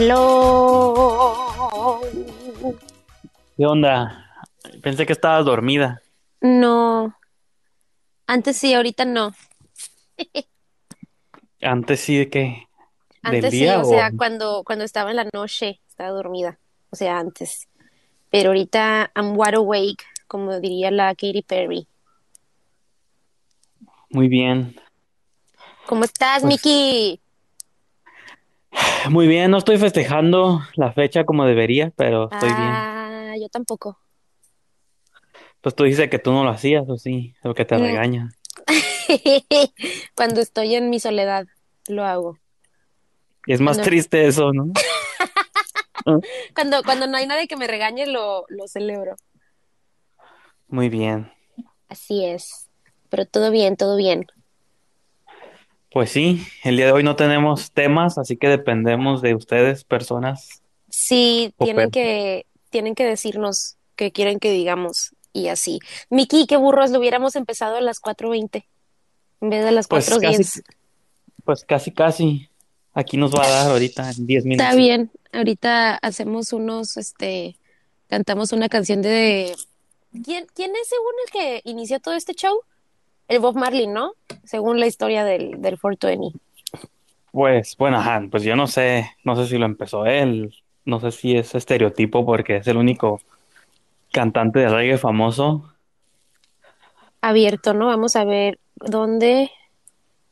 Hello. ¿Qué onda? Pensé que estabas dormida. No. Antes sí, ahorita no. Antes sí de que Antes sí, o sea, cuando, cuando estaba en la noche, estaba dormida. O sea, antes. Pero ahorita I'm wide awake, como diría la Katy Perry. muy bien. ¿Cómo estás, Pues Mickey? Muy bien, no estoy festejando la fecha como debería, pero estoy bien. Ah, yo tampoco. Pues tú dices que tú no lo hacías, o sí, o que te Mm, regañan. Cuando estoy en mi soledad, lo hago. Y es más Cuando, triste eso, ¿no? Ah, cuando, cuando no hay nadie que me regañe, lo, lo celebro. Muy bien. Así es. Pero todo bien, todo bien. Pues sí, el día de hoy no tenemos temas, así que dependemos de ustedes, personas Sí, tienen que, tienen que decirnos qué quieren que digamos y así. Miki, qué burros, lo hubiéramos empezado a las cuatro veinte en vez de las Pues casi, pues casi, casi. Aquí nos va a dar ahorita en 10 Está minutos. bien, ahorita hacemos unos, este, cantamos una canción de... ¿Quién, quién es según el que inició todo este show? El Bob Marley, ¿no? Según la historia del, del 420. Pues, bueno, ajá, pues yo no sé, no sé si lo empezó él, no sé si es estereotipo porque es el único cantante de reggae famoso. Abierto, ¿no? Vamos a ver dónde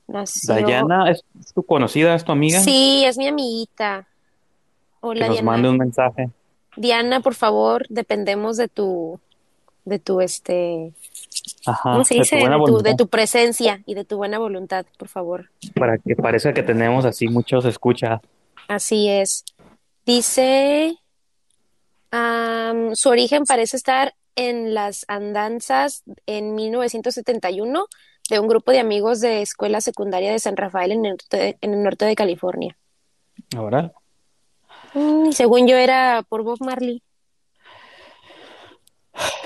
nació. Dayana, ¿es, tu conocida, es tu amiga? Sí, es mi amiguita. Que Hola, nos mande un mensaje Diana, por favor, dependemos de tu, de tu, este, ¿cómo se de tu dice? De tu, de voluntad, tu presencia y de tu buena voluntad, por favor. para que parezca que tenemos así muchos escuchas. Así es. Dice, su origen parece estar en las andanzas en 1971 de un grupo de amigos de escuela secundaria de San Rafael en el norte, en el norte de California. Ahora, Mm, según yo era por Bob Marley.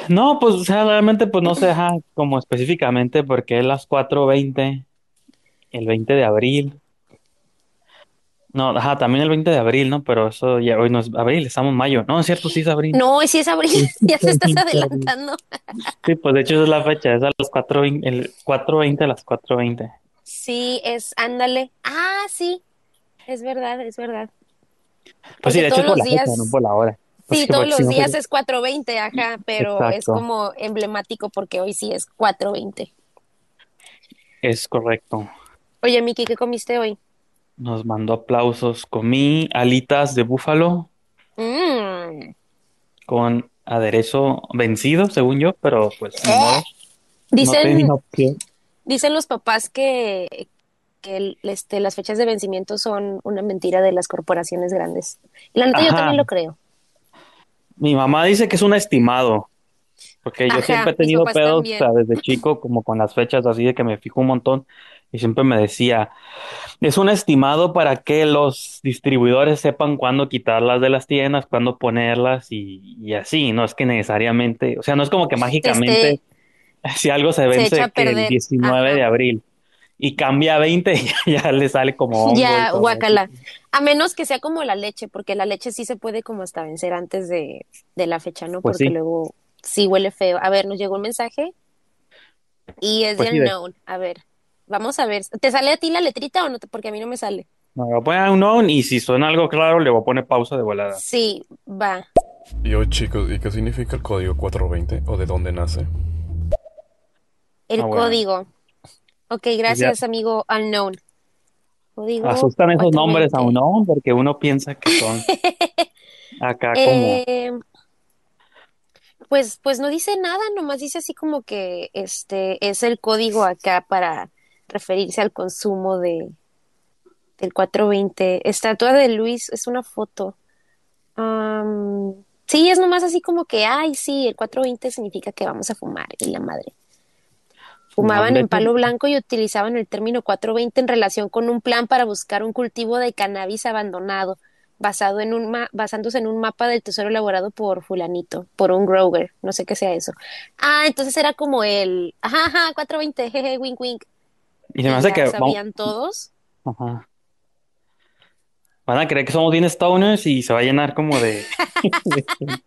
No, pues, o sea, realmente, pues no sé, ajá, como específicamente porque es las cuatro veinte el 20 de abril. No, ajá, también el 20 de abril, ¿no? Pero eso ya hoy no es abril, estamos en mayo. No, es cierto, sí es abril. No, sí es abril, ya te es estás 20 de abril. adelantando. Sí, pues de hecho esa es la fecha, es a las 4:20, el cuatro veinte a las cuatro veinte Sí, es ándale. Ah, sí, es verdad, es verdad. Pues sí, de hecho es por la fecha, no por la hora. Sí, todos los días es cuatro veinte, ajá, pero es como emblemático porque hoy sí es cuatro veinte. es correcto. Oye, Miki, ¿qué comiste hoy? Nos mandó aplausos. Comí alitas de búfalo Mm. con aderezo vencido, según yo, pero pues modo, no Dicen, dicen los papás que, que el- este, las fechas de vencimiento son una mentira de las corporaciones grandes. Y la neta yo también lo creo. Mi mamá dice que es un estimado, porque yo siempre he tenido pedos, o sea, desde chico, como con las fechas así de que me fijo un montón, y siempre me decía, es un estimado para que los distribuidores sepan cuándo quitarlas de las tiendas, cuándo ponerlas y, y así, no es que necesariamente, o sea, no es como que mágicamente Este, si algo se vence que el perder. 19 de abril y cambia a 20, ya, ya le sale como hongo y Ya, guacala. A menos que sea como la leche, porque la leche sí se puede como hasta vencer antes de, de la fecha, ¿no? Pues Porque sí, luego sí huele feo. A ver, nos llegó un mensaje y es pues de unknown. A ver, vamos a ver. ¿Te sale a ti la letrita o no? te- Porque a mí no me sale. me voy a poner un on y si suena algo claro le voy a poner pausa de volada. Sí, va. Y hoy chicos, ¿y qué significa el código 420 o de dónde nace? El Ah, bueno, código. Ok, ya gracias, amigo unknown. Asustan esos nombres a 420. uno porque uno piensa que son acá como, Eh, Pues, pues no dice nada, nomás dice así como que este es el código acá para referirse al consumo de, del 420. Estatua de Luis es una foto. Am, sí, es nomás así como que, ay, sí, el 420 significa que vamos a fumar, y la madre. Fumaban en palo blanco y utilizaban el término 420 en relación con un plan para buscar un cultivo de cannabis abandonado, basado en un ma- basándose en un mapa del tesoro elaborado por fulanito, por un grower, no sé qué sea eso. Ah, entonces era como el, ajá, ajá, 420, jeje, wink, wink, y se me hace que vamos, sabían todos. ajá. Van a creer que somos bien stoners y se va a llenar como de...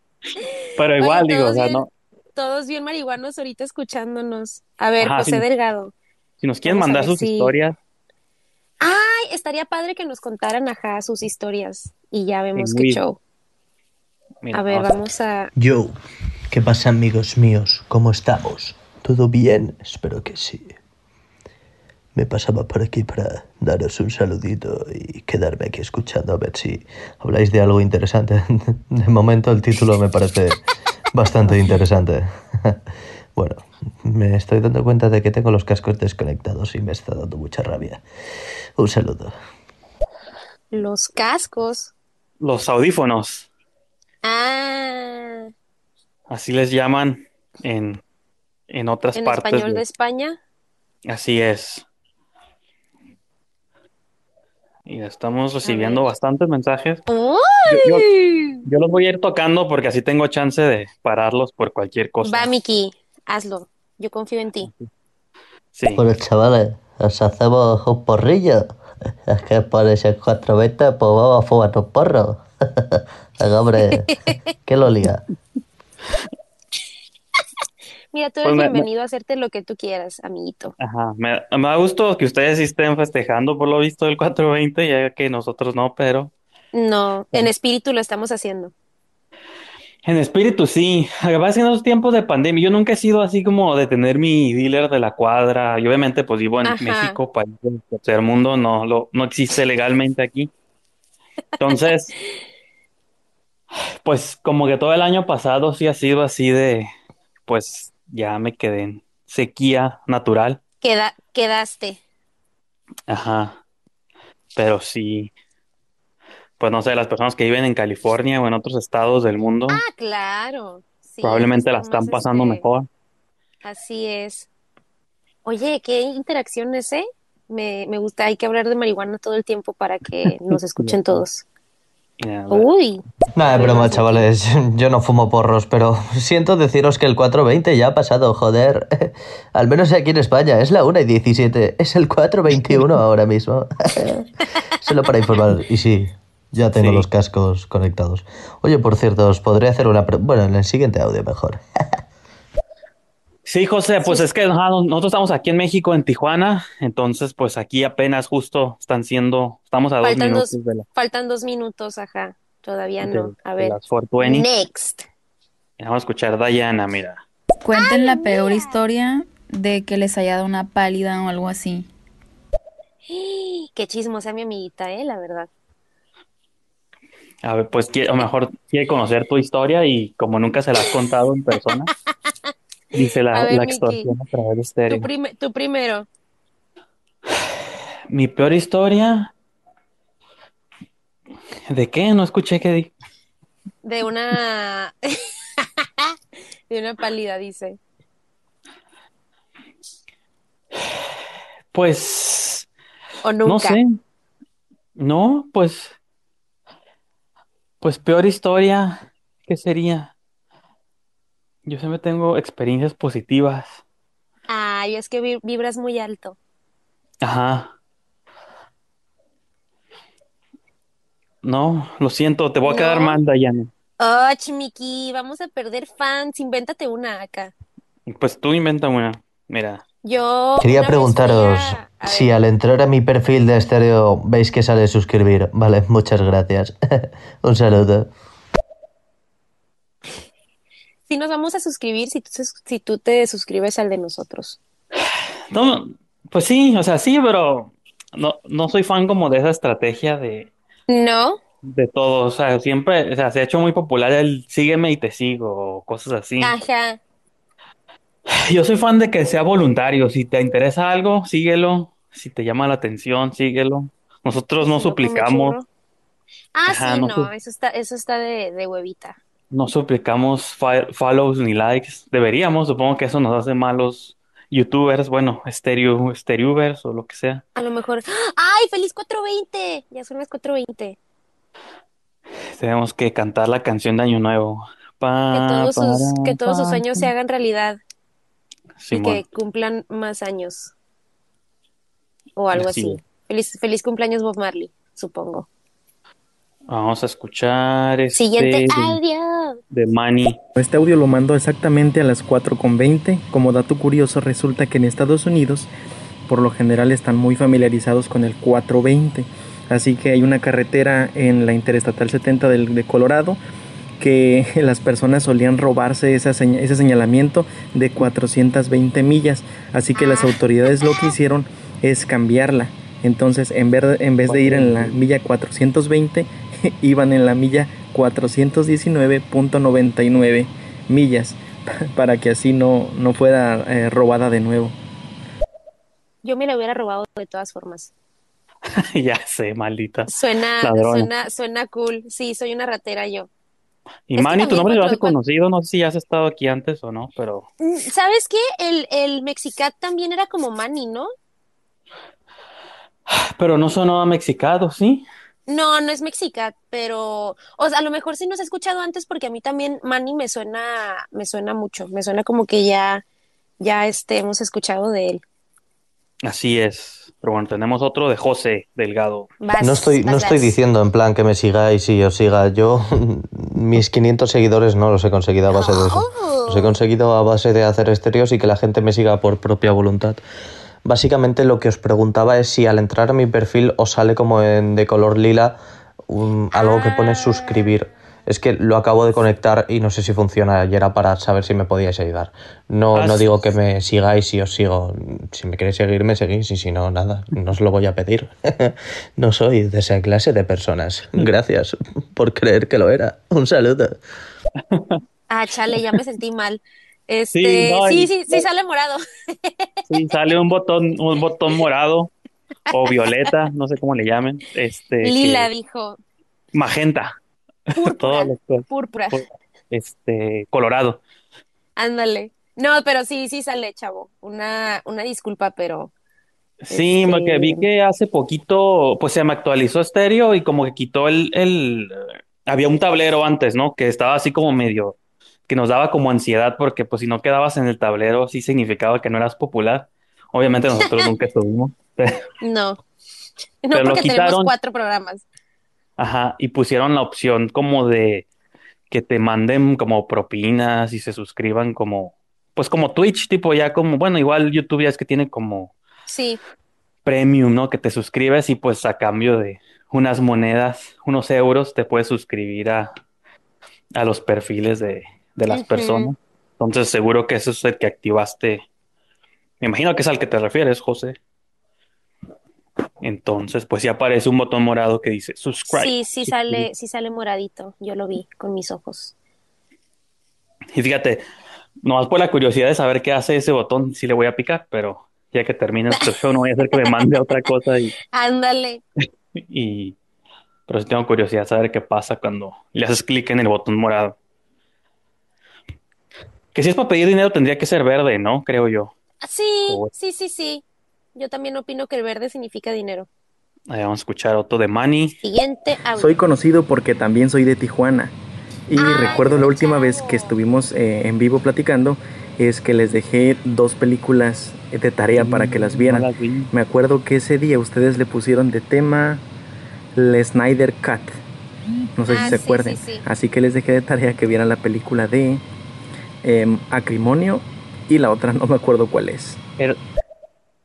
Pero igual, digo, o sea, bien, no. Todos bien marihuanos ahorita escuchándonos. A ver, Ajá, José si, Delgado, si nos quieren vamos mandar sus si... historias, Ay, estaría padre que nos contaran, ajá, sus historias y ya vemos qué show. Mira, A ver, vamos a- vamos a... Yo, ¿qué pasa amigos míos? ¿Cómo estamos? ¿Todo bien? Espero que sí. Me pasaba por aquí para daros un saludito y quedarme aquí escuchando a ver si habláis de algo interesante. De momento el título me parece bastante interesante. Bueno, me estoy dando cuenta de que tengo los cascos desconectados y me está dando mucha rabia. Un saludo. Los cascos. Los audífonos, Ah, así les llaman en, en otras en partes español de de... España. Así es. Y estamos recibiendo bastantes mensajes. Yo, yo, ¡Uy! yo los voy a ir tocando porque así tengo chance de pararlos por cualquier Va, cosa. Miki, hazlo. Yo confío en ti. Sí. Bueno, chavales, os hacemos un porrillo. Es que por ese 420, pues vamos a fumar un porro. Hombre, ¿qué lo liga? Mira, tú Pues eres me- bienvenido a hacerte lo que tú quieras, amiguito. Ajá. Me, me da gusto que ustedes sí estén festejando por lo visto el 420, ya que nosotros no, pero No, en espíritu lo estamos haciendo. en espíritu sí. Que en esos tiempos de pandemia yo nunca he sido así como de tener mi dealer de la cuadra. Y obviamente pues vivo en Ajá. México, país del tercer mundo, no, lo, no existe legalmente aquí. Entonces, pues como que todo el año pasado sí ha sido así de, pues ya me quedé en sequía natural. Queda, quedaste. Ajá. Pero sí, pues no sé, las personas que viven en California o en otros estados del mundo Ah, claro. Sí, probablemente la están pasando este, mejor. así es. Oye, qué interacción ese. Me, me gusta, hay que hablar de marihuana todo el tiempo para que nos escuchen todos. Uy, Nada, de broma, chavales. Yo no fumo porros, pero siento deciros que el 420 ya ha pasado, joder. Al menos aquí en España, es la 1 y 17. Es el 421 ahora mismo. Solo para informar. Y sí, ya tengo Sí. los cascos conectados. Oye, por cierto, os podré hacer una... Bueno, en el siguiente audio mejor. Sí, José, pues es que nosotros estamos aquí en México, en Tijuana, entonces pues aquí apenas justo están siendo, estamos a dos faltan minutos dos, de, la, faltan dos minutos, ajá. Todavía de- no. A ver. las 420. Next. Vamos a escuchar a Diana, mira. Cuenten la peor historia de que les haya dado una pálida o algo así. Qué chismosa mi amiguita, eh, la verdad. A ver, pues a lo mejor quiere conocer tu historia y como nunca se la has contado en persona, dice la, ver, la Miki, extorsión a través de estéreo. prime- tú primero. Mi peor historia, ¿de qué? No escuché qué di. De una. De una pálida, dice. Pues O no nunca. sé. No, pues pues peor historia, ¿qué sería? Yo siempre tengo experiencias positivas. Ay, es que vi- vibras muy alto. Ajá. No, lo siento, te voy a quedar ¿No? mal, Dayana. Och, Miki, vamos a perder fans. Invéntate una acá. Pues tú inventa una. Mira, Yo Quería una vez fui preguntaros a- a si ver, al entrar a mi perfil de estéreo veis que sale suscribir. Vale, muchas gracias. Un saludo. Sí nos vamos a suscribir si tú, si tú te suscribes al de nosotros. no, pues sí, o sea, sí, pero no, no soy fan como de esa estrategia de, ¿No? de todo. O sea, siempre, o sea, se ha hecho muy popular el sígueme y te sigo, o cosas así. Ajá. Yo soy fan de que sea voluntario. Si te interesa algo, síguelo. Si te llama la atención, síguelo. Nosotros no Si suplicamos. Ah, Ajá, sí, no no, su- eso está, eso está de, de huevita. No suplicamos follows ni likes. Deberíamos, supongo que eso nos hace malos youtubers, bueno, estéreo, estereovers o lo que sea. A lo mejor. ¡Ay, feliz 420! Ya son las 420. Tenemos que cantar la canción de Año Nuevo. Que todos sus, que todos sus sueños se hagan realidad y Simón, que cumplan más años. O algo así. Feliz, feliz cumpleaños Bob Marley, supongo. Vamos a escuchar este Siguiente de, audio. de Manny. Este audio lo mandó exactamente a las 4.20. Como dato curioso, resulta que en Estados Unidos, por lo general, están muy familiarizados con el 420. Así que hay una carretera en la Interestatal 70 del, de Colorado que las personas solían robarse esa seña- ese señalamiento de 420 millas. Así que las autoridades lo que hicieron es cambiarla. Entonces, en, ver- en vez de ir en la milla 420, iban en la milla 419.99 millas para que así no, no fuera eh, robada de nuevo. Yo me la hubiera robado de todas formas. ya sé, maldita. Suena, Ladrona. suena, suena cool. Sí, soy una ratera yo. Y Es Manny, tu nombre lo has conocido, no sé si has estado aquí antes o no, pero Mm, ¿Sabes qué? El, el Mexicat también era como Manny, ¿no? pero no sonó a mexicado, ¿sí? No, no es Mexicat, pero, o sea, a lo mejor sí nos he escuchado antes porque a mí también Manny me suena, me suena mucho, me suena como que ya, ya este, hemos escuchado de él. Así es. Pero bueno, tenemos otro de José Delgado. Vas, No estoy, no vas, estoy diciendo en plan que me sigáis y os siga. Yo, mis 500 seguidores no los he conseguido a base de eso. Oh. Los he conseguido a base de hacer estéreos y que la gente me siga por propia voluntad. Básicamente lo que os preguntaba es si al entrar a mi perfil os sale como en de color lila un- algo que pone Ah. suscribir. Es que lo acabo de conectar y no sé si funciona y era para saber si me podíais ayudar. No, Ah, no digo que me sigáis si os sigo. Si me queréis seguir, me seguís y si no, nada, no os lo voy a pedir. no soy de esa clase de personas. Gracias por creer que lo era. Un saludo. Ah, chale, ya me sentí mal. Este, no, sí, y- sí, sí sale morado. Sí, sale un botón, un botón morado o violeta, no sé cómo le llamen. Este, Lila que- dijo, magenta. púrpura, púrpura. Pu- Este, colorado. Ándale. No, pero sí, sí sale, chavo. Una, una disculpa, pero Sí, Este- porque vi que hace poquito, pues se me actualizó estéreo y como que quitó el, el, había un tablero antes, ¿no? Que estaba así como medio, que nos daba como ansiedad porque pues si no quedabas en el tablero sí significaba que no eras popular. Obviamente nosotros nunca estuvimos. no. No, Pero porque tenemos cuatro programas. Ajá, y pusieron la opción como de que te manden como propinas y se suscriban como, pues como Twitch, tipo ya como, bueno, igual YouTube ya es que tiene como Sí, premium, ¿no? Que te suscribes y pues a cambio de unas monedas, unos euros, te puedes suscribir a, a los perfiles de, de las personas. Entonces seguro que eso es el que activaste. Me imagino que es al que te refieres, José. Entonces, pues sí aparece un botón morado que dice subscribe. sí, sí sale, sí sale moradito. Yo lo vi con mis ojos. Y fíjate, nomás por la curiosidad de saber qué hace ese botón, sí le voy a picar, pero ya que termine este show no voy a hacer que me mande otra cosa y, Ándale. y pero sí tengo curiosidad de saber qué pasa cuando le haces clic en el botón morado. Que si es para pedir dinero tendría que ser verde, ¿no? Creo yo. Sí, Como- sí, sí, sí. Yo también opino que el verde significa dinero. Ahí vamos a escuchar otro de Manny. Siguiente audio. Soy conocido porque también soy de Tijuana. Y Ay, recuerdo la última vez que estuvimos eh, en vivo platicando, es que les dejé dos películas de tarea para que las vieran. No las vi. Me acuerdo que ese día ustedes le pusieron de tema el Snyder Cut. No sé Ah, si se sí, acuerden. sí, sí. Así que les dejé de tarea que vieran la película de em, Acrimonio y la otra no me acuerdo cuál es. Era,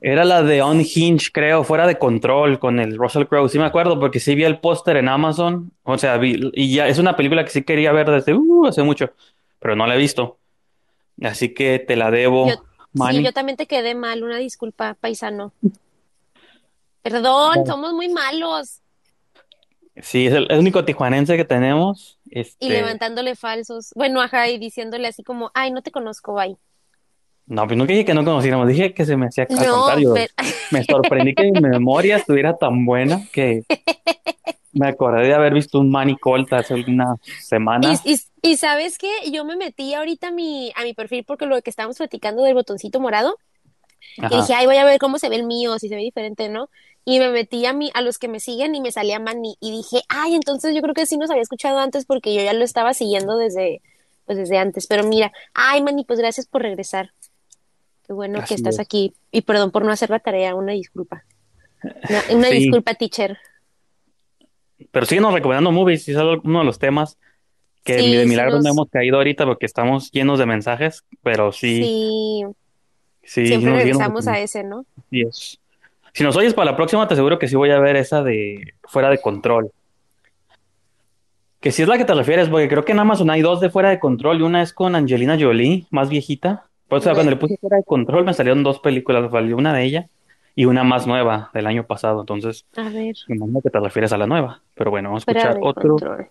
era la de Unhinged, creo, fuera de control con el Russell Crowe. Sí me acuerdo porque sí vi el póster en Amazon. O sea, vi, y ya es una película que sí quería ver desde uh, hace mucho, pero no la he visto. Así que te la debo, Yo- Manny. Sí, yo también te quedé mal. Una disculpa, paisano. Perdón, somos muy malos. Sí, es el, el único tijuanense que tenemos. Y Este, levantándole falsos. Bueno, ajá, y diciéndole así como, ay, no te conozco, bye. no, pues nunca dije que no conociéramos, dije que se me hacía al No, contrario. pero- Me sorprendí que mi memoria estuviera tan buena que me acordé de haber visto un Manny Colt hace unas semanas. Y, y, y sabes qué, yo me metí ahorita a mi, a mi perfil porque lo que estábamos platicando del botoncito morado, y dije, ay, voy a ver cómo se ve el mío, si se ve diferente, ¿no? Y me metí a mí, a los que me siguen y me salía Manny, y dije, ay, entonces yo creo que sí nos había escuchado antes porque yo ya lo estaba siguiendo desde, pues desde antes, pero mira, ay, Manny, pues gracias por regresar. Qué bueno Así que estás es. aquí, y perdón por no hacer la tarea, una disculpa. Una, una Sí. disculpa, teacher. Pero síguenos recomendando movies, es uno de los temas que Sí, de sí milagro no hemos caído ahorita porque estamos llenos de mensajes, pero sí, Sí, sí, siempre nos- sí nos regresamos a ese, ¿no? Así es. Si nos oyes para la próxima, te aseguro que sí voy a ver esa de Fuera de Control. Que si es la que te refieres, porque creo que en Amazon hay dos de Fuera de Control y una es con Angelina Jolie, más viejita. Por eso cuando le puse Fuera de Control me salieron dos películas, una de ella y una más nueva del año pasado. Entonces, A ver, me imagino que te refieres a la nueva. Pero bueno, vamos a escuchar de otro control.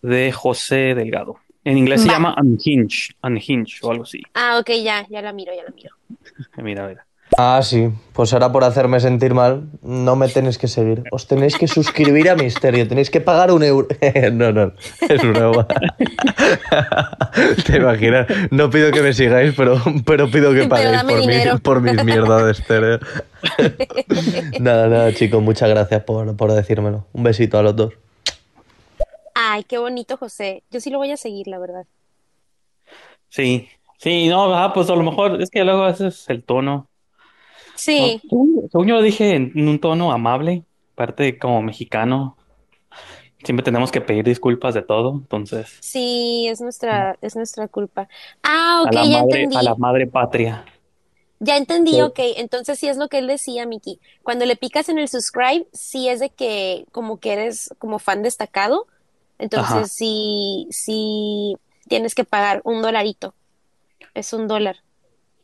de José Delgado. En inglés se llama Unhinged, Unhinged o algo así. Ah, ok, ya, ya la miro, ya la miro. Mira, mira. Ah, sí. Pues ahora por hacerme sentir mal, no me tenéis que seguir. Os tenéis que suscribir a Misterio. Tenéis que pagar un euro. no, no, es broma. Te imaginas. No pido que me sigáis, pero, pero pido que paguéis por, mi- por mis mierdas de estéreo. nada, nada, chicos. Muchas gracias por, por decírmelo. Un besito a los dos. Ay, qué bonito, José. Yo sí lo voy a seguir, la verdad. Sí, sí, no, ah, pues a lo mejor es que luego a veces el tono. Sí, No, según, yo lo dije en un tono amable, aparte como mexicano, siempre tenemos que pedir disculpas de todo, entonces sí, es nuestra, es nuestra culpa. Ah, a ok, la ya madre, entendí. a la madre patria. Ya entendí, Sí. ok. Entonces sí es lo que él decía, Miki. Cuando le picas en el subscribe, sí es de que como que eres como fan destacado. Entonces Ajá. sí, sí tienes que pagar un dolarito. Es un dólar.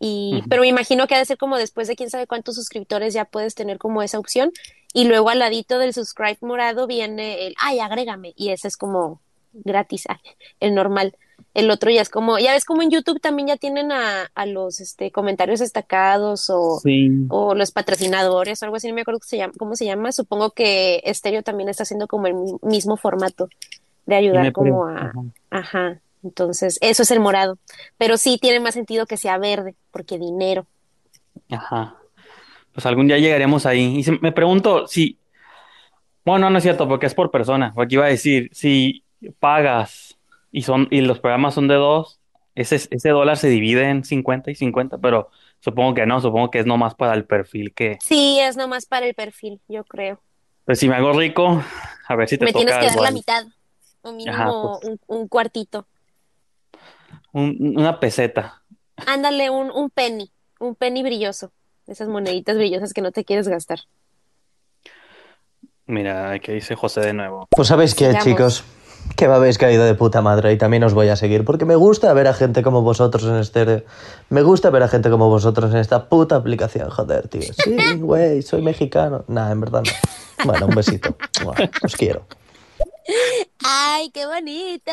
Y, pero me imagino que ha de ser como después de quién sabe cuántos suscriptores ya puedes tener como esa opción. Y luego al ladito del subscribe morado viene el, ay, agrégame. Y ese es como gratis, ay, el normal. El otro ya es como, ya ves como en YouTube también ya tienen a, a los este, comentarios destacados o, Sí, o los patrocinadores o algo así, no me acuerdo cómo se llama, cómo se llama. Supongo que Stereo también está haciendo como el mi- mismo formato de ayudar como a, ajá. Entonces, eso es el morado. Pero sí tiene más sentido que sea verde, porque dinero. Ajá. Pues algún día llegaremos ahí. Y se- me pregunto si, bueno, no es cierto, porque es por persona. Aquí iba a decir, si pagas y son, y los programas son de dos, ese, ese dólar se divide en 50 y 50, pero supongo que no, supongo que es nomás para el perfil que, Sí, es nomás para el perfil, yo creo. pues si me hago rico, a ver si te Me tienes que dar la mitad, o mínimo Ajá, pues. un, un cuartito. Un- una peseta. Ándale, un, un penny, un penny brilloso. Esas moneditas brillosas que no te quieres gastar. Mira, aquí dice José de nuevo. Pues sabéis qué, Sigamos. chicos, que me habéis caído de puta madre y también os voy a seguir porque me gusta ver a gente como vosotros en este... Me gusta ver a gente como vosotros en esta puta aplicación, joder, tío. Sí, güey, soy mexicano. Nah, en verdad no. Bueno, un besito. Os quiero. ¡Ay, qué bonito!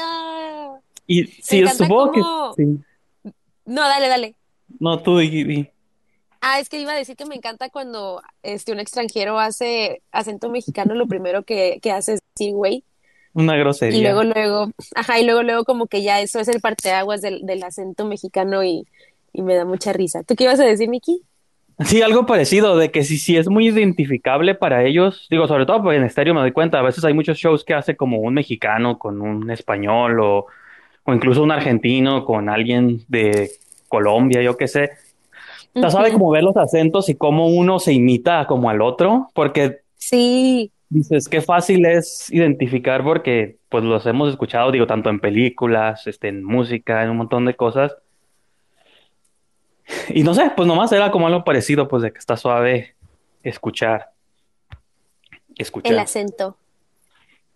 Y sí, encanta supongo que cómo- sí. No, dale, dale. No, tú di, di. Ah, es que iba a decir que me encanta cuando este, un extranjero hace acento mexicano, lo primero que, que hace es decir güey. Una Y grosería. luego, luego, ajá, y luego, luego como que ya eso es el parteaguas del, del acento mexicano y, y me da mucha risa. ¿Tú qué ibas a decir, Miki? Sí, algo parecido, de que sí, sí es muy identificable para ellos. Digo, sobre todo porque en estéreo me doy cuenta, a veces hay muchos shows que hace como un mexicano con un español o, o incluso un argentino con alguien de Colombia, yo qué sé. Ya sabe como ver los acentos y cómo uno se imita como al otro, porque Sí, dices qué fácil es identificar porque pues los hemos escuchado, digo, tanto en películas, este, en música, en un montón de cosas. Y no sé, pues nomás era como algo parecido, pues de que está suave escuchar, el escuchar. acento.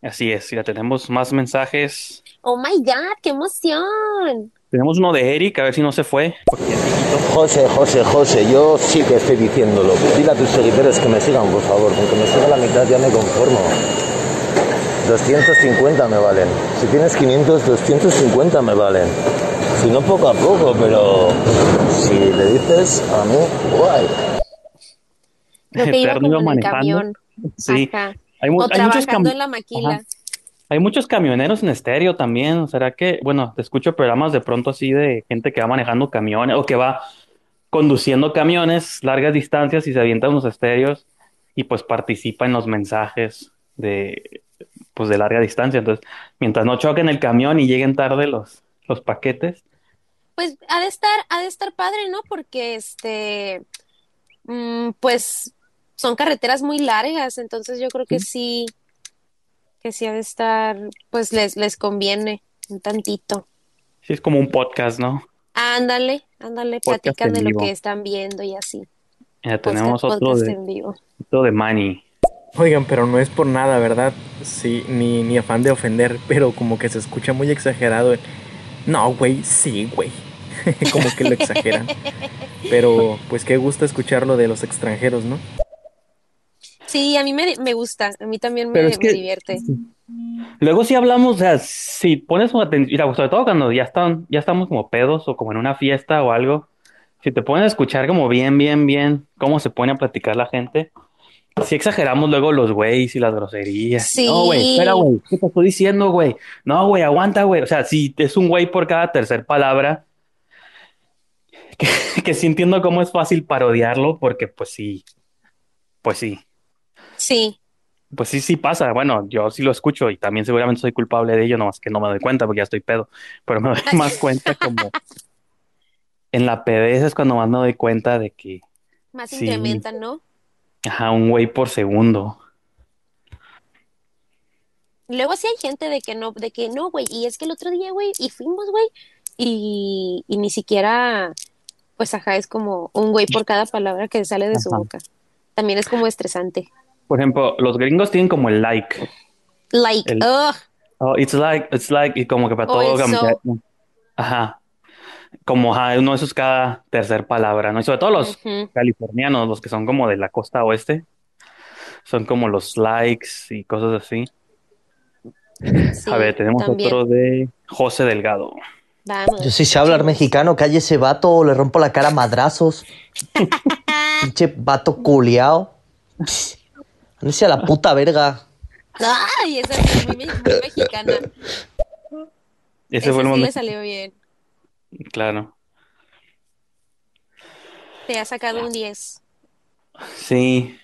Así es, ya tenemos más mensajes. Oh my God, qué emoción. Tenemos uno de Eric, a ver si no se fue. José, José, José, yo sí que estoy diciéndolo. Dile a tus seguidores que me sigan, por favor. Con que me siga la mitad ya me conformo. 250 me valen. Si tienes 500, 250 me valen. Si no, poco a poco, pero si le dices a mí, guay. Lo que iba Eterno como en el camión. Sí, Ajá. Hay, O hay muchos trabajando en la maquila. Ajá. Hay muchos camioneros en estéreo también. ¿Será que, bueno, te escucho programas de pronto así de gente que va manejando camiones o que va conduciendo camiones largas distancias y se avienta unos estéreos y pues participa en los mensajes de, pues de larga distancia. Entonces, mientras no choquen el camión y lleguen tarde los, los paquetes, Pues ha de estar, ha de estar padre, ¿no? Porque este, mm, pues son carreteras muy largas, entonces yo creo que sí, que sí ha de estar, pues les, les conviene un tantito. Sí, es como un podcast, ¿no? Ándale, ándale, Podcast platican de lo que están viendo y así. Ya tenemos Podcast- otro podcast de, en vivo. otro de Manny. Oigan, pero no es por nada, ¿verdad? Sí, ni, ni afán de ofender, pero como que se escucha muy exagerado. el, No, güey, sí, güey. como que lo exageran. Pero pues qué gusto escucharlo de los extranjeros, ¿no? Sí, a mí me, me gusta, a mí también me, que- divierte. Luego sí hablamos, o sea, si pones atención, sobre todo cuando ya están, ya estamos como pedos o como en una fiesta o algo, si te pones a escuchar como bien, bien, bien cómo se pone a platicar la gente, sí exageramos luego los güeyes y las groserías. Sí. No, güey, espera, güey, ¿qué te estoy diciendo, güey? No, güey, aguanta, güey. O sea, si es un güey por cada tercer palabra, que, que sí entiendo cómo es fácil parodiarlo, porque pues sí, pues sí. Sí, Pues sí, sí pasa. Bueno, yo sí lo escucho y también seguramente soy culpable de ello, nomás que no me doy cuenta porque ya estoy pedo. Pero me doy más cuenta como en la pedez es cuando más me doy cuenta de que, más Sí. incrementan, ¿no? ajá, un güey por segundo. Luego sí hay gente de que no, de que no, güey, y es que el otro día, güey, y fuimos, güey, y, y ni siquiera, pues ajá, es como un güey por cada palabra que sale de su boca. También es como estresante. Por ejemplo, los gringos tienen como el like. Like, El- ugh, Oh, it's like, it's like, y como que para O todo el cambiar. so. Ajá. Como, ajá, uno de esos cada tercer palabra, ¿no? Y sobre todo los californianos, los que son como de la costa oeste, son como los likes y cosas así. sí, A ver, tenemos también. otro de José Delgado. Vamos. Yo si sé hablar mexicano, calle ese vato le rompo la cara a madrazos. Pinche vato culiao. No sea la puta verga. Ay, esa es muy, muy mexicana. Ese Esa fue el sí le momento. salió bien. Claro. Te ha sacado un 10. Sí.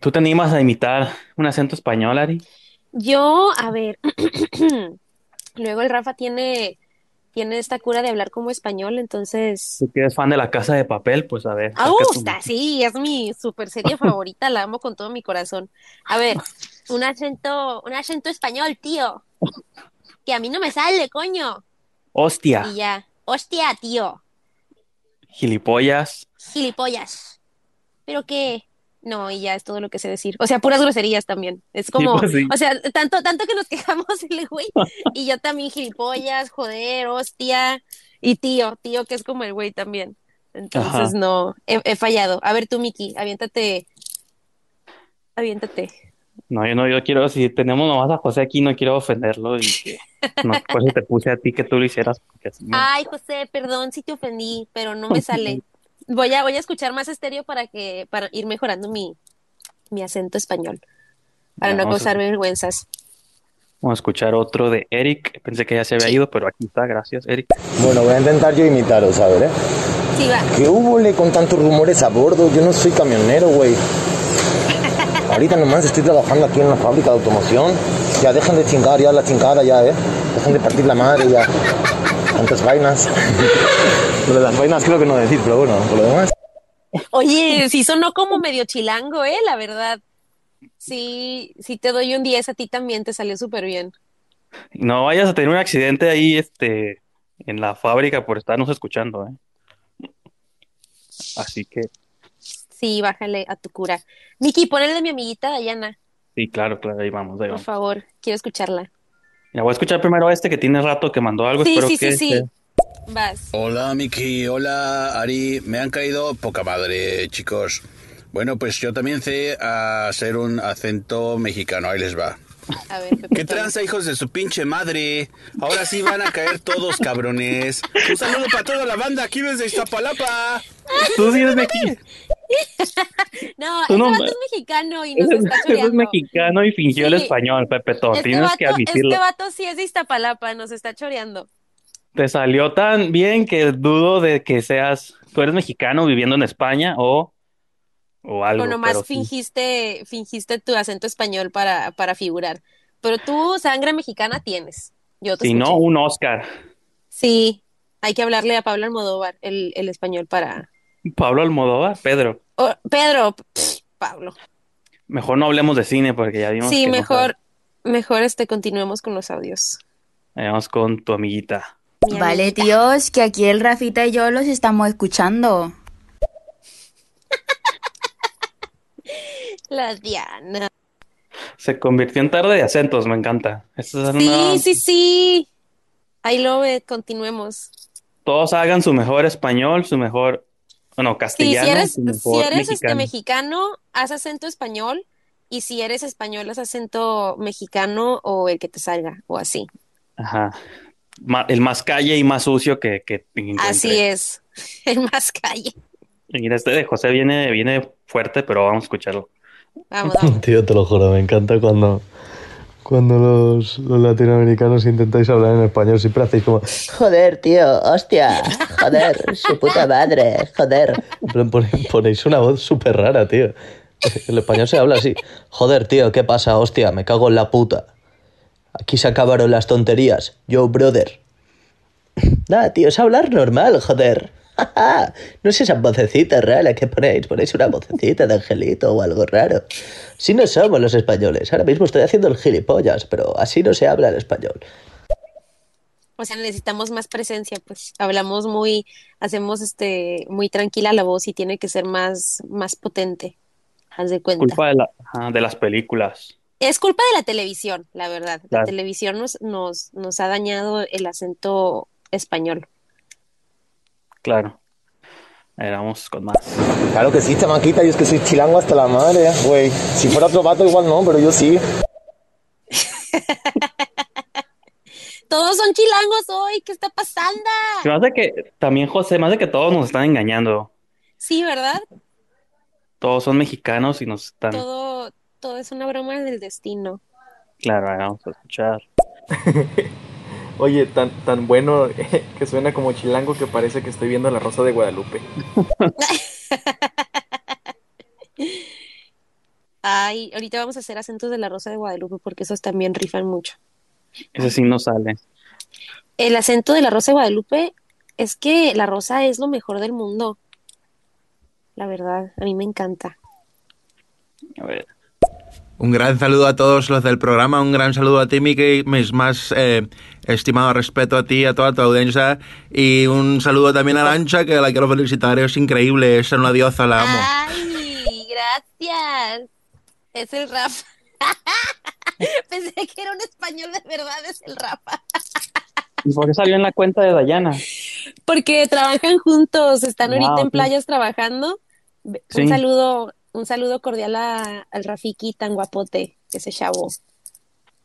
¿Tú te animas a imitar un acento español, Ari? Yo, a ver, luego el Rafa tiene, tiene esta cura de hablar como español, entonces... Tú que eres fan de La Casa de Papel, pues a ver. ¡Ah, saca tu- gusta! Sí, es mi super serie favorita, la amo con todo mi corazón. A ver, un acento, un acento español, tío. Que a mí no me sale, coño. Hostia, Y ya, hostia, tío, gilipollas. gilipollas. ¿Pero qué? No, y ya es todo lo que sé decir. O sea, puras groserías también. Es como, pues sí. o sea, tanto, tanto que nos quejamos el güey. Y yo también gilipollas, joder, hostia. Y tío, tío que es como el güey también. Entonces, Ajá. no, he, he fallado. A ver tú, Miki, aviéntate. Aviéntate. No, yo no, yo quiero, si tenemos nomás a José aquí, no quiero ofenderlo y que, no, por eso te puse a ti que tú lo hicieras, porque así me- Ay, José, perdón si te ofendí, pero no me sale. Voy a, voy a escuchar más estéreo para que, para ir mejorando mi, mi acento español. Para Ya, no vamos a- causar vergüenzas. Vamos a escuchar otro de Eric. Pensé que ya se había ido, pero aquí está, gracias, Eric. Bueno, voy a intentar yo imitaros, a ver, ¿eh? Sí, va. ¿Qué hubo con tantos rumores a bordo? Yo no soy camionero, güey. Ahorita nomás estoy trabajando aquí en una fábrica de automoción. Ya dejen de chingar, ya la chingada ya, ¿eh? Dejen de partir la madre ya. Tantas vainas. Lo de las vainas creo que no decir, pero bueno, por lo demás. Oye, sí sonó como medio chilango, ¿eh? La verdad. Sí, sí te doy un 10, a ti también te salió súper bien. No vayas a tener un accidente ahí, este, en la fábrica por estarnos escuchando, ¿eh? Así que, Sí, bájale a tu cura. Miki, ponle de mi amiguita Dayana, sí, claro, claro, ahí vamos, ahí por vamos. favor. Quiero escucharla. Ya voy a escuchar primero a este que tiene rato que mandó algo, Sí, espero sí, sí, que sí. sea- Vas. Hola Miki, hola Ari, me han caído poca madre chicos. Bueno, pues yo también sé hacer un acento mexicano, ahí les va. A ver, Pepe. ¿Qué tranza, hijos de su pinche madre? Ahora sí van a caer todos, cabrones. Un saludo para toda la banda aquí desde Iztapalapa. Tú sí eres de aquí. No, no vato es mexicano y nos Ese está ese es choreando. mexicano y fingió el español, Pepe Todo. Este Tienes vato, que admitirlo. este vato sí es de Iztapalapa, nos está choreando. Te salió tan bien que dudo de que seas, tú eres mexicano viviendo en España o, o algo, O nomás pero sí. fingiste, fingiste tu acento español para, para figurar. Pero tú sangre mexicana tienes. Yo te Si no, un Oscar. Sí, hay que hablarle a Pablo Almodóvar el, el español para... Pablo Almodóvar, Pedro. Oh, Pedro, pff, Pablo. Mejor no hablemos de cine porque ya vimos Sí, que no mejor, mejor este continuemos con los audios. Vamos con tu amiguita. Mi Vale, amiguita. tíos, que aquí el Rafita y yo los estamos escuchando. La Diana. Se convirtió en tarde de acentos, me encanta. Es Sí, una- sí, sí. Ahí lo ve, continuemos. Todos hagan su mejor español, su mejor, bueno, Sí, castellano, si eres, su si eres este mexicano, haz acento español. Y si eres español, haz acento mexicano o el que te salga, o así. Ajá. El más calle y más sucio que, que. Así es. El más calle. Y Mira, este de José viene, viene fuerte, pero vamos a escucharlo. Vamos, vamos. Tío, te lo juro, me encanta cuando, cuando los, los latinoamericanos intentáis hablar en español. Siempre hacéis como, joder, tío, hostia, joder, su puta madre, joder. Ponéis una voz súper rara, tío. El español se habla así. Joder, tío, ¿qué pasa? Hostia, me cago en la puta. Aquí se acabaron las tonterías. Yo, brother. Nada, tío, es hablar normal, joder. No es esa vocecita rara que ponéis. Ponéis una vocecita de angelito o algo raro. Si no somos los españoles. Ahora mismo estoy haciendo el gilipollas, pero así no se habla el español. O sea, necesitamos más presencia, pues hablamos muy, hacemos este, muy tranquila la voz y tiene que ser más, más potente. Haz de cuenta. Culpa de, la, de las películas. Es culpa de la televisión, la verdad. La Claro. televisión nos, nos, nos ha dañado el acento español. Claro. A ver, vamos con más. Claro que sí, chamaquita, yo es que soy chilango hasta la madre, güey. Si fuera otro vato igual no, pero yo sí. Todos son chilangos hoy, ¿qué está pasando? Me hace que también, José, más de que todos nos están engañando. Sí, ¿verdad? Todos son mexicanos y nos están. Todo, todo es una broma del destino. Claro, vamos a escuchar. Oye, tan, tan bueno que suena como chilango que parece que estoy viendo La Rosa de Guadalupe. Ay, ahorita vamos a hacer acentos de la Rosa de Guadalupe porque esos también rifan mucho. Ese sí no sale. El acento de la Rosa de Guadalupe es que la rosa es lo mejor del mundo. La verdad, a mí me encanta. A ver. Un gran saludo a todos los del programa, un gran saludo a ti, Miki, mis más eh, estimado respeto a ti y a toda tu audiencia. Y un saludo también a Arancha, que la quiero felicitar, es increíble, es una diosa, la amo. Ay, gracias. Es el Rafa. Pensé que era un español de verdad, es el Rafa. ¿Y por qué salió en la cuenta de Dayana? Porque trabajan juntos, están Ah, ahorita en playas trabajando. Sí. Un saludo, un saludo cordial a- al Rafiki tan guapote, ese chavo.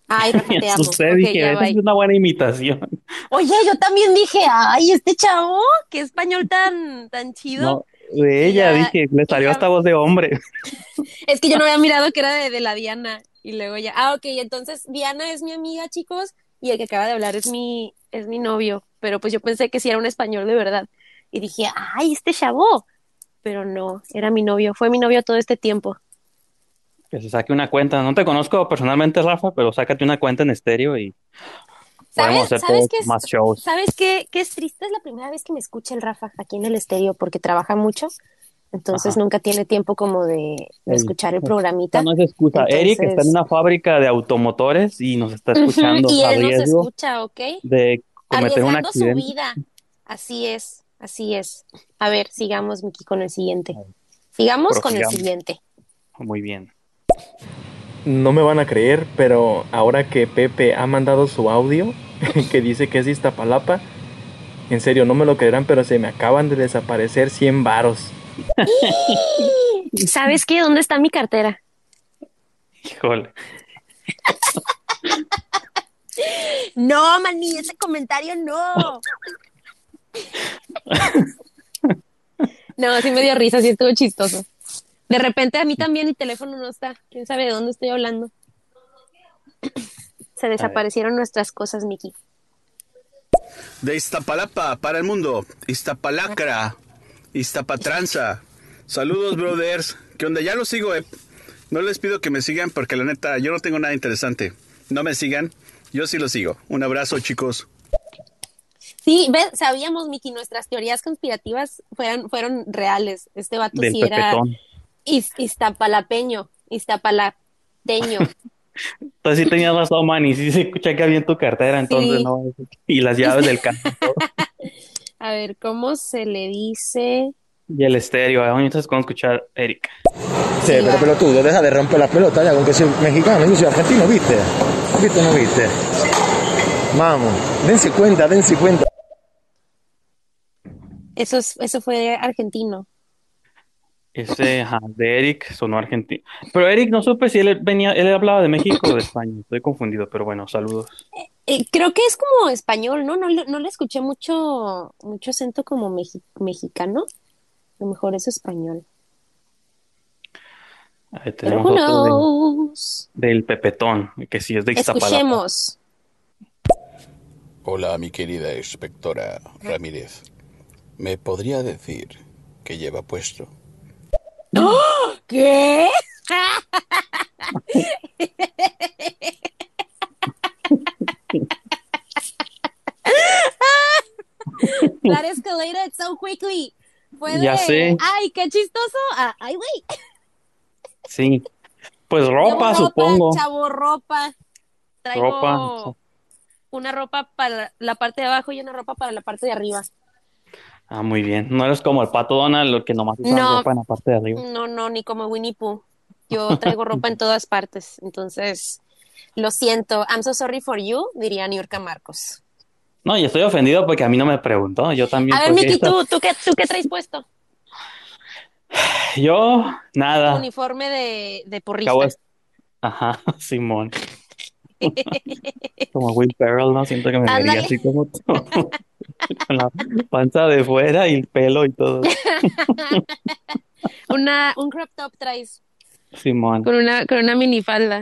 Ay, Rafa, te amo. Usted Ok, dije, esa es una buena imitación. Oye, yo también dije, ay, este chavo, qué español tan, tan chido. No, de ella Ya, dije, le salió hasta voz de hombre. Es que yo no había mirado que era de, de la Diana. Y luego ya, ah, ok, entonces Diana es mi amiga, chicos, y el que acaba de hablar es mi, es mi novio. Pero pues yo pensé que sí era un español de verdad. Y dije, ay, este chavo. Pero no, era mi novio, fue mi novio todo este tiempo. Que se saque una cuenta. No te conozco personalmente, Rafa, pero sácate una cuenta en estéreo y podemos ¿Sabes, hacer sabes es, más shows. ¿Sabes qué, qué es triste? Es la primera vez que me escucha el Rafa aquí en el estéreo porque trabaja mucho. Entonces Ajá. nunca tiene tiempo como de, escuchar el programita. No es excusa. Eric está en una fábrica de automotores y nos está escuchando y él nos escucha, ¿ok? de cometer un su accidente. vida. Así es, así es. A ver, sigamos, Miki, con el siguiente. Sigamos con el siguiente. Muy bien. No me van a creer, pero ahora que Pepe ha mandado su audio, que dice que es Iztapalapa, en serio, no me lo creerán, pero se me acaban de desaparecer 100 varos. ¿Sabes qué? ¿Dónde está mi cartera? Híjole. No, maní, ese comentario no. No, sí me dio risa, sí estuvo chistoso. De repente a mí también el teléfono no está. ¿Quién sabe de dónde estoy hablando? Se desaparecieron nuestras cosas, Miki. De Iztapalapa para el mundo. Iztapalacra. Iztapatranza. Saludos, brothers. ¿Qué onda? Ya los sigo, eh. No les pido que me sigan porque la neta, yo no tengo nada interesante. No me sigan. Yo sí los sigo. Un abrazo, chicos. Sí, ves, sabíamos, Miki, nuestras teorías conspirativas fueron, fueron reales. Este vato Del sí era iz- iztapalapeño. Iztapalateño. Entonces sí tenías razón, man, y sí se checa bien tu cartera, entonces Sí. no. Y las llaves del carro A ver, ¿cómo se le dice? y el estéreo. ¿eh? Entonces, ¿cómo escuchar Eric? Sí, pero pelotudo, deja de romper las pelotas ya, con que soy mexicano, yo soy argentino, ¿viste? ¿Viste o no viste? Vamos, dense cuenta, dense cuenta. Eso, es, eso fue argentino. Ese, ajá, de Eric sonó argentino. Pero Eric, no supe si él venía, él hablaba de México o de España. Estoy confundido, pero bueno, saludos. Eh, creo que es como español, ¿no? No, le- no le escuché mucho, mucho acento como mexi- mexicano. A lo mejor es español. Ahí tenemos otro de- del Pepetón, que sí es de Iztapalapa. Escuchemos. Hola, mi querida inspectora Ramírez. ¿Me podría decir qué lleva puesto? ¿Qué? That escalated so quickly. Fue Ya de, sé. Ay, qué chistoso. a, Ay, güey. Sí. Pues ropa, Llevo supongo. Chavo, ropa. Traigo Ropa. una ropa para la parte de abajo y una ropa para la parte de arriba. Ah, muy bien. No eres como el pato Donald, lo que nomás usa No. ropa en la parte de arriba. No, no, ni como Winnie Pooh. Yo traigo ropa en todas partes. Entonces, lo siento. I'm so sorry for you, diría Niurka Marcos. No, y estoy ofendido porque a mí no me preguntó. Yo también. A ver, porque Miki, esta- ¿tú, tú, qué, ¿tú qué traes puesto? Yo, nada. Uniforme de, de porrista. Ajá, Simón. Como Will Ferrell, ¿no? Siento que me vería Ándale. así como tú. Con la panza de fuera y el pelo y todo. Una, un crop top traes Simón. con una, con una minifalda.